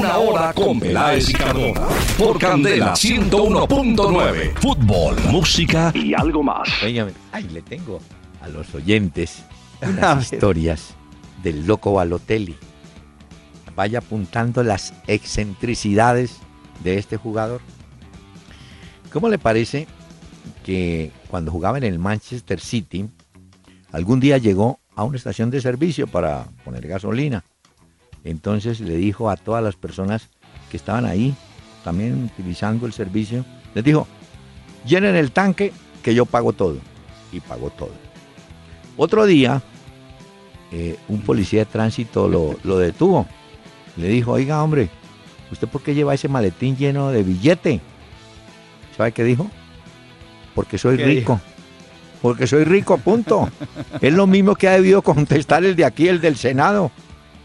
Una hora con Peláez y Cardona. Por Candela 101.9. Fútbol, música y algo más. Ay, le tengo a los oyentes unas historias del loco Balotelli. Vaya apuntando las excentricidades de este jugador. ¿Cómo le parece que cuando jugaba en el Manchester City, algún día llegó a una estación de servicio para poner gasolina? Entonces le dijo a todas las personas que estaban ahí, también utilizando el servicio, les dijo, llenen el tanque que yo pago todo. Y pagó todo. Otro día, eh, un policía de tránsito lo, lo detuvo. Le dijo, oiga hombre, ¿usted por qué lleva ese maletín lleno de billete? ¿Sabe qué dijo? Porque soy ¿Qué rico. dijo? Porque soy rico, punto. es lo mismo que ha debido contestar el de aquí, el del Senado.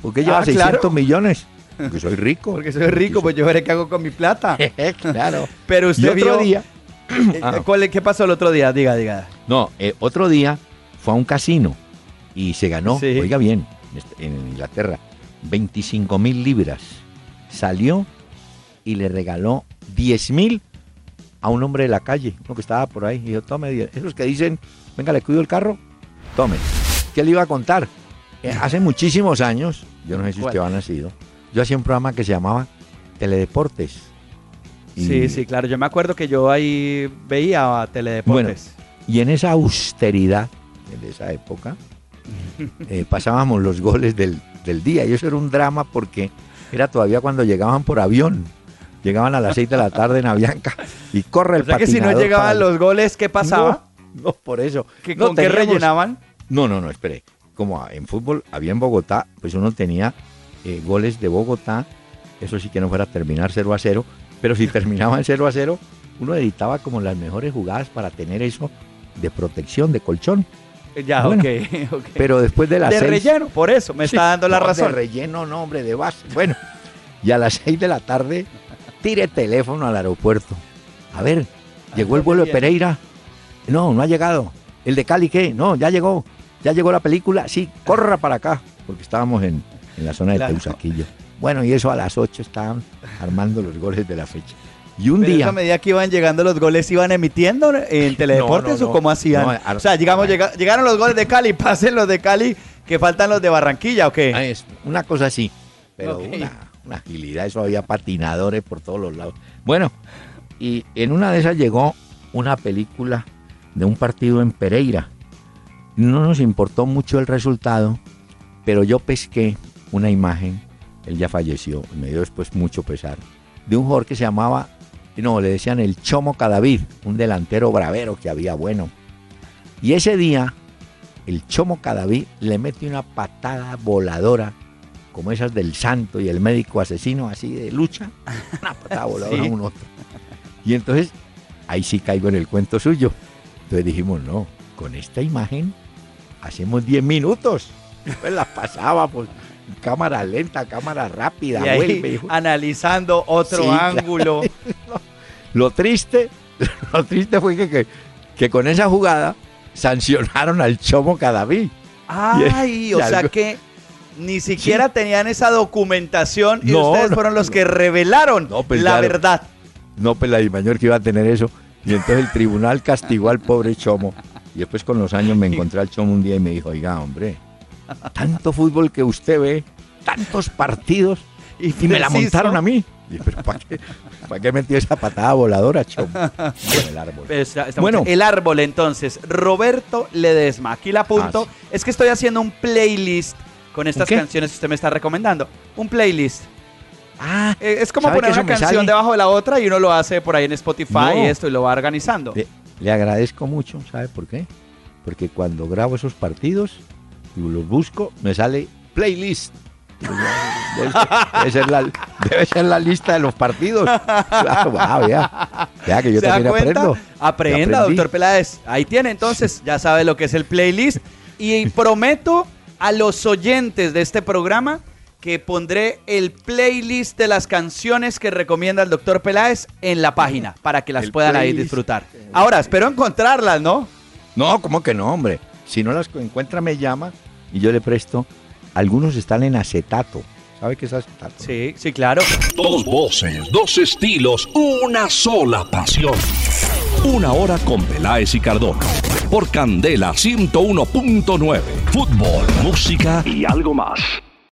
¿Por qué lleva Ah, 600 claro. millones? Porque soy rico. Porque soy rico, pues yo veré qué hago con mi plata. claro. Pero Y usted otro vio... día, Eh, Ah. ¿cuál- ¿Qué pasó el otro día? Diga, diga. no, eh, otro día fue a un casino y se ganó, Sí. oiga bien, en Inglaterra, 25 mil libras. Salió y le regaló 10 mil a un hombre de la calle, uno que estaba por ahí. Y dijo, tome, 10". esos que dicen, venga, le cuido el carro, tome. ¿Qué le iba a contar? Eh, hace muchísimos años, yo no sé si usted ¿Cuál? ha nacido, yo hacía un programa que se llamaba Teledeportes. Y- Sí, sí, claro. Yo me acuerdo que yo ahí veía a Teledeportes. Y en esa austeridad de esa época, eh, pasábamos los goles del, del día. Y eso era un drama porque era todavía cuando llegaban por avión. Llegaban a las 6 de la tarde en Avianca y corre el o sea que si no llegaban para- los goles, ¿qué pasaba? No, no, por eso. ¿Que No, ¿Con qué rellenaban? No, no, no, espere. Como en fútbol había en Bogotá, pues uno tenía eh, goles de Bogotá. Eso sí que no fuera a terminar 0 a 0. Pero si terminaba en 0 a 0, uno editaba como las mejores jugadas para tener eso de protección, de colchón. Ya, Bueno, ok, ok. Pero después de las de seis- relleno, por eso, me Sí, está dando la no, razón. De relleno, no, hombre, de base. Bueno, y a las 6 de la tarde, tire teléfono al aeropuerto. A ver, ¿llegó el vuelo de. Pereira? No, no ha llegado. ¿El de Cali qué? No, ya llegó. ¿Ya llegó la película? Sí, corra para acá, porque estábamos en, en la zona de Claro. Teusaquillo. Bueno, y eso a las 8 estaban armando los goles de la fecha. Y un Pero día... a medida que iban llegando los goles, ¿iban emitiendo en Teledeportes no, o cómo hacían? no, o sea, digamos, llega- llegaron los goles de Cali, pasen los de Cali, que faltan los de Barranquilla, ¿o qué? Ah, es una cosa así, pero una, una agilidad, eso había patinadores por todos los lados. Bueno, y en una de esas llegó una película de un partido en Pereira. No nos importó mucho el resultado, pero yo pesqué una imagen, él ya falleció, me dio después mucho pesar, de un jugador que se llamaba, no, le decían el Chomo Cadavid, un delantero bravero que había bueno. Y ese día, el Chomo Cadavid le mete una patada voladora, como esas del santo y el médico asesino, así de lucha, una patada voladora Sí. a un otro. Y entonces, ahí sí caigo en el cuento suyo. Entonces dijimos, no, con esta imagen hacemos 10 minutos. Pues la pasábamos, cámara lenta, cámara rápida, y ahí vuelve. hijo. analizando otro Sí, claro. ángulo. Lo triste, lo triste fue que, que, que con esa jugada sancionaron al Chomo Cadaví. Ay, o sea que ni siquiera tenían esa documentación y No, ustedes no, fueron los no. que revelaron pues, la claro. verdad. No, pues la Dimayor que iba a tener eso. Y entonces el tribunal castigó al pobre Chomo. Y después con los años me encontré al Chomo un día y me dijo, oiga, hombre, tanto fútbol que usted ve, tantos partidos, y me la montaron a mí. Y, pero ¿para qué, ¿para qué metió esa patada voladora, Chomo? Bueno, el árbol. Está Bueno. el árbol entonces, Roberto Ledesma. Aquí la apunto. Ah, Es que estoy haciendo un playlist con estas qué? canciones que usted me está recomendando. Un playlist. Ah, Eh, es como ¿sabe poner una canción sale? debajo de la otra y uno lo hace por ahí en Spotify No. y esto y lo va organizando. Le agradezco mucho, ¿sabe por qué? Porque cuando grabo esos partidos y los busco, me sale playlist. Debe ser, debe ser la, debe ser la lista de los partidos. Claro, wow, ya. Ya que yo ¿Se da también aprendo. Aprenda, doctor Peláez. Ahí tiene, entonces, ya sabe lo que es el playlist. Y prometo a los oyentes de este programa que pondré el playlist de las canciones que recomienda el doctor Peláez en la página para que las El puedan ahí disfrutar. Ahora, espero encontrarlas, ¿no? No, ¿cómo que no, hombre? Si no las encuentra, me llama y yo le presto. Algunos están en acetato. ¿Sabe qué es acetato? Sí, sí, claro. Dos voces, dos estilos, una sola pasión. Una hora con Peláez y Cardona. Por Candela 101.9. Fútbol, música y algo más.